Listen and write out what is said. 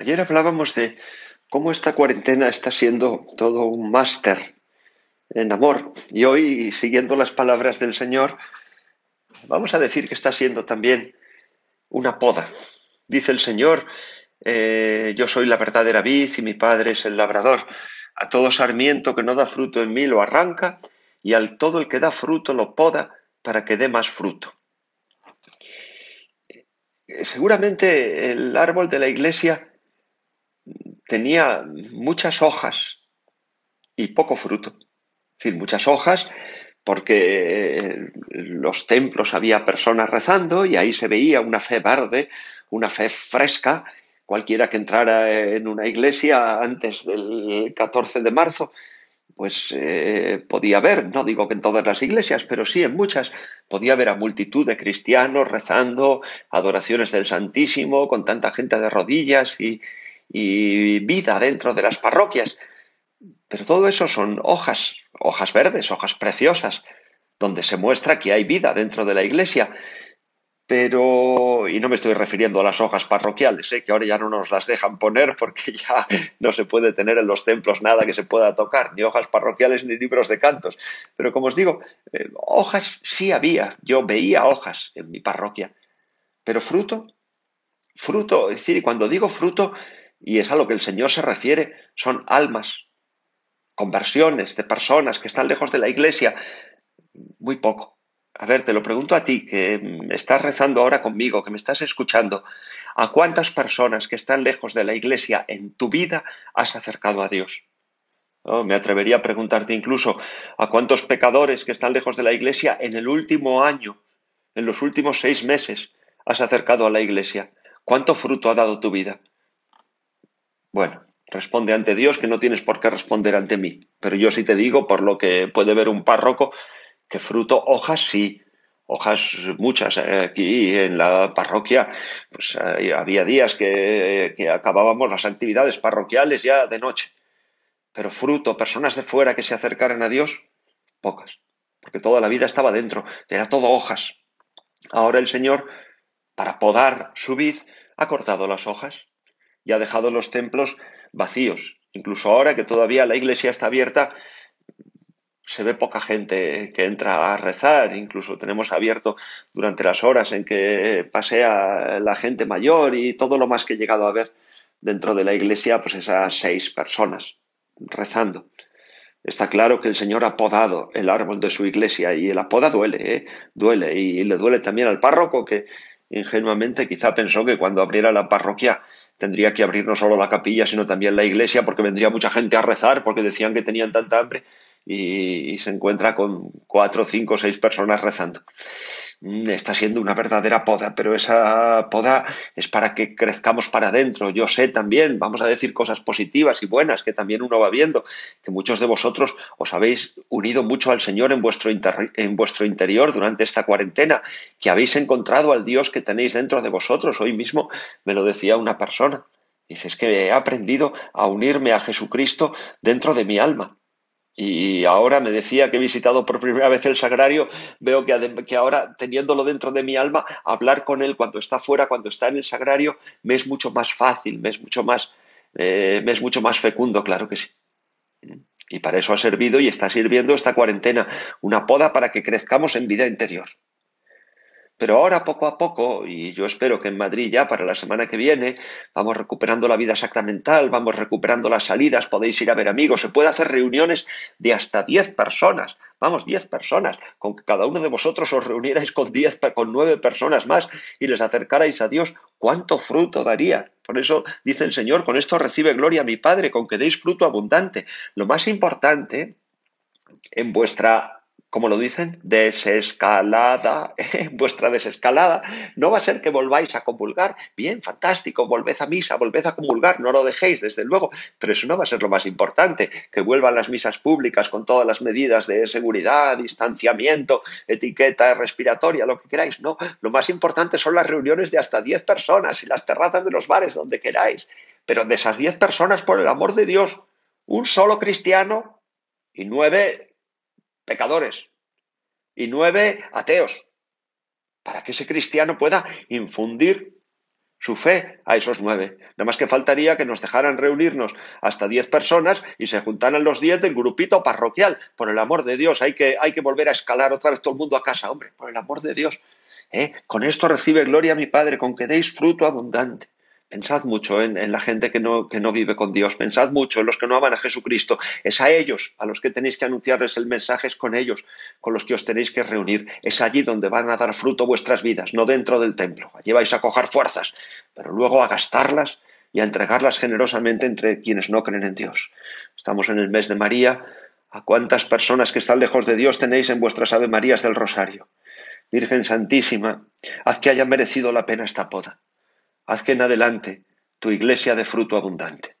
Ayer hablábamos de cómo esta cuarentena está siendo todo un máster en amor y hoy, siguiendo las palabras del Señor, vamos a decir que está siendo también una poda. Dice el Señor, eh, yo soy la verdadera vid y mi Padre es el labrador. A todo sarmiento que no da fruto en mí lo arranca y al todo el que da fruto lo poda para que dé más fruto. Seguramente el árbol de la iglesia tenía muchas hojas y poco fruto. Es decir, muchas hojas porque en los templos había personas rezando y ahí se veía una fe verde, una fe fresca. Cualquiera que entrara en una iglesia antes del 14 de marzo, pues eh, podía ver, no digo que en todas las iglesias, pero sí en muchas, podía ver a multitud de cristianos rezando, adoraciones del Santísimo, con tanta gente de rodillas y, y vida dentro de las parroquias. Pero todo eso son hojas, hojas verdes, hojas preciosas, donde se muestra que hay vida dentro de la iglesia. Pero, y no me estoy refiriendo a las hojas parroquiales, ¿eh? que ahora ya no nos las dejan poner porque ya no se puede tener en los templos nada que se pueda tocar, ni hojas parroquiales ni libros de cantos. Pero como os digo, eh, hojas sí había, yo veía hojas en mi parroquia, pero fruto, fruto, es decir, y cuando digo fruto, y es a lo que el Señor se refiere, son almas, conversiones de personas que están lejos de la iglesia, muy poco. A ver, te lo pregunto a ti, que estás rezando ahora conmigo, que me estás escuchando, ¿a cuántas personas que están lejos de la iglesia en tu vida has acercado a Dios? me atrevería a preguntarte incluso a cuántos pecadores que están lejos de la iglesia en el último año, en los últimos seis meses, has acercado a la iglesia. ¿Cuánto fruto ha dado tu vida? Bueno, responde ante Dios que no tienes por qué responder ante mí. Pero yo sí te digo, por lo que puede ver un párroco, que fruto, hojas sí, hojas muchas. Aquí en la parroquia, pues había días que, que acabábamos las actividades parroquiales ya de noche. Pero fruto, personas de fuera que se acercaran a Dios, pocas. Porque toda la vida estaba dentro, era todo hojas. Ahora el Señor, para podar su vid, ha cortado las hojas y ha dejado los templos vacíos. Incluso ahora que todavía la iglesia está abierta, se ve poca gente que entra a rezar, incluso tenemos abierto durante las horas en que pasea la gente mayor y todo lo más que he llegado a ver dentro de la iglesia, pues esas seis personas rezando. Está claro que el Señor ha podado el árbol de su iglesia y la poda duele, ¿eh? duele y le duele también al párroco que ingenuamente quizá pensó que cuando abriera la parroquia tendría que abrir no solo la capilla, sino también la iglesia, porque vendría mucha gente a rezar, porque decían que tenían tanta hambre, y, se encuentra con cuatro, cinco, seis personas rezando. Mm, está siendo una verdadera poda, pero esa poda es para que crezcamos para adentro. Yo sé también, vamos a decir cosas positivas y buenas que también uno va viendo, que muchos de vosotros os habéis unido mucho al Señor en vuestro, en vuestro interior durante esta cuarentena, que habéis encontrado al Dios que tenéis dentro de vosotros. Hoy mismo me lo decía una persona. Dice, es que he aprendido a unirme a Jesucristo dentro de mi alma. Y ahora me decía que he visitado por primera vez el sagrario, veo que, ahora, teniéndolo dentro de mi alma, hablar con él cuando está fuera, cuando está en el sagrario, me es mucho más fácil, me es mucho más, eh, me es mucho más fecundo, claro que sí. Y para eso ha servido y está sirviendo esta cuarentena, una poda para que crezcamos en vida interior. Pero ahora, poco a poco, y yo espero que en Madrid ya para la semana que viene, vamos recuperando la vida sacramental, vamos recuperando las salidas, podéis ir a ver amigos, se puede hacer reuniones de hasta 10 personas, vamos, 10 personas, con que cada uno de vosotros os reunierais con 10, con 9 personas más y les acercarais a Dios, ¿cuánto fruto daría? Por eso dice el Señor, con esto recibe gloria a mi Padre, con que deis fruto abundante. Lo más importante en vuestra como lo dicen, desescalada, vuestra desescalada, no va a ser que volváis a comulgar, bien, fantástico, volved a misa, volved a comulgar, no lo dejéis, desde luego, pero eso no va a ser lo más importante, que vuelvan las misas públicas con todas las medidas de seguridad, distanciamiento, etiqueta respiratoria, lo que queráis, no, lo más importante son las reuniones de hasta 10 personas y las terrazas de los bares donde queráis, pero de esas 10 personas, por el amor de Dios, un solo cristiano y nueve pecadores y nueve ateos, para que ese cristiano pueda infundir su fe a esos nueve. Nada más que faltaría que nos dejaran reunirnos hasta diez personas y se juntaran los diez del grupito parroquial. Por el amor de Dios, hay que, hay que volver a escalar otra vez todo el mundo a casa, hombre, por el amor de Dios. ¿Eh? Con esto recibe gloria mi Padre, con que deis fruto abundante. Pensad mucho en, la gente que no, que no, vive con Dios, pensad mucho en los que no aman a Jesucristo. Es a ellos a los que tenéis que anunciarles el mensaje, es con ellos con los que os tenéis que reunir. Es allí donde van a dar fruto vuestras vidas, no dentro del templo. Allí vais a coger fuerzas, pero luego a gastarlas y a entregarlas generosamente entre quienes no creen en Dios. Estamos en el mes de María. ¿A cuántas personas que están lejos de Dios tenéis en vuestras Ave Marías del Rosario? Virgen Santísima, haz que haya merecido la pena esta poda haz que en adelante tu iglesia dé fruto abundante.